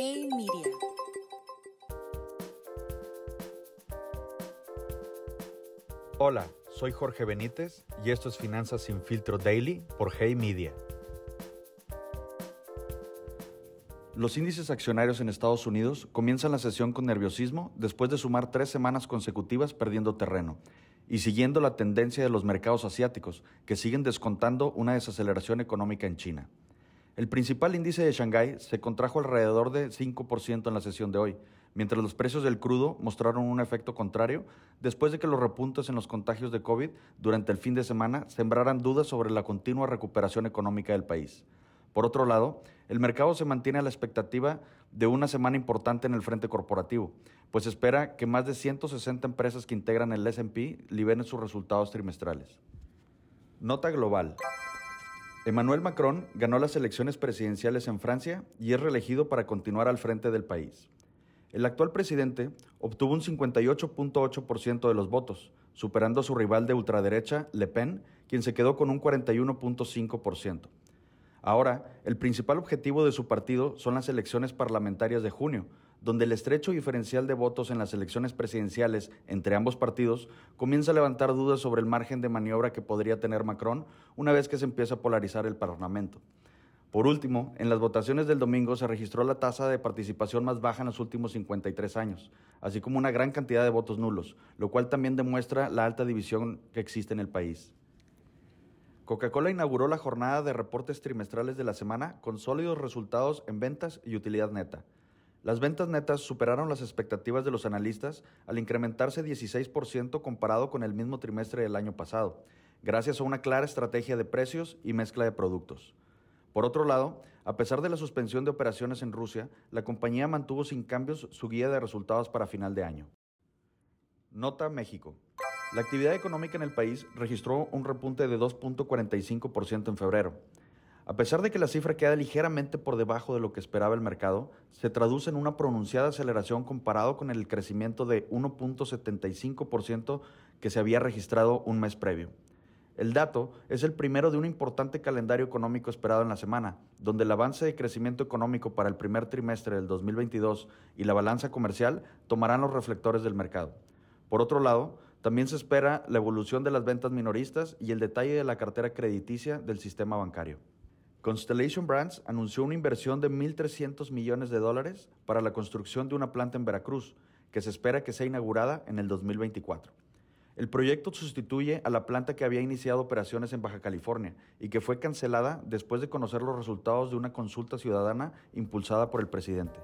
Hey Media. Hola, soy Jorge Benítez y esto es Finanzas sin filtro daily por Hey Media. Los índices accionarios en Estados Unidos comienzan la sesión con nerviosismo después de sumar tres semanas consecutivas perdiendo terreno y siguiendo la tendencia de los mercados asiáticos, que siguen descontando una desaceleración económica en China. El principal índice de Shanghái se contrajo alrededor de 5% en la sesión de hoy, mientras los precios del crudo mostraron un efecto contrario después de que los repuntes en los contagios de COVID durante el fin de semana sembraran dudas sobre la continua recuperación económica del país. Por otro lado, el mercado se mantiene a la expectativa de una semana importante en el frente corporativo, pues espera que más de 160 empresas que integran el SP liberen sus resultados trimestrales. Nota global. Emmanuel Macron ganó las elecciones presidenciales en Francia y es reelegido para continuar al frente del país. El actual presidente obtuvo un 58.8% de los votos, superando a su rival de ultraderecha, Le Pen, quien se quedó con un 41.5%. Ahora, el principal objetivo de su partido son las elecciones parlamentarias de junio, donde el estrecho diferencial de votos en las elecciones presidenciales entre ambos partidos comienza a levantar dudas sobre el margen de maniobra que podría tener Macron una vez que se empieza a polarizar el Parlamento. Por último, en las votaciones del domingo se registró la tasa de participación más baja en los últimos 53 años, así como una gran cantidad de votos nulos, lo cual también demuestra la alta división que existe en el país. Coca-Cola inauguró la jornada de reportes trimestrales de la semana con sólidos resultados en ventas y utilidad neta. Las ventas netas superaron las expectativas de los analistas al incrementarse 16% comparado con el mismo trimestre del año pasado, gracias a una clara estrategia de precios y mezcla de productos. Por otro lado, a pesar de la suspensión de operaciones en Rusia, la compañía mantuvo sin cambios su guía de resultados para final de año. Nota México. La actividad económica en el país registró un repunte de 2.45% en febrero. A pesar de que la cifra queda ligeramente por debajo de lo que esperaba el mercado, se traduce en una pronunciada aceleración comparado con el crecimiento de 1.75% que se había registrado un mes previo. El dato es el primero de un importante calendario económico esperado en la semana, donde el avance de crecimiento económico para el primer trimestre del 2022 y la balanza comercial tomarán los reflectores del mercado. Por otro lado, también se espera la evolución de las ventas minoristas y el detalle de la cartera crediticia del sistema bancario. Constellation Brands anunció una inversión de 1.300 millones de dólares para la construcción de una planta en Veracruz, que se espera que sea inaugurada en el 2024. El proyecto sustituye a la planta que había iniciado operaciones en Baja California y que fue cancelada después de conocer los resultados de una consulta ciudadana impulsada por el presidente.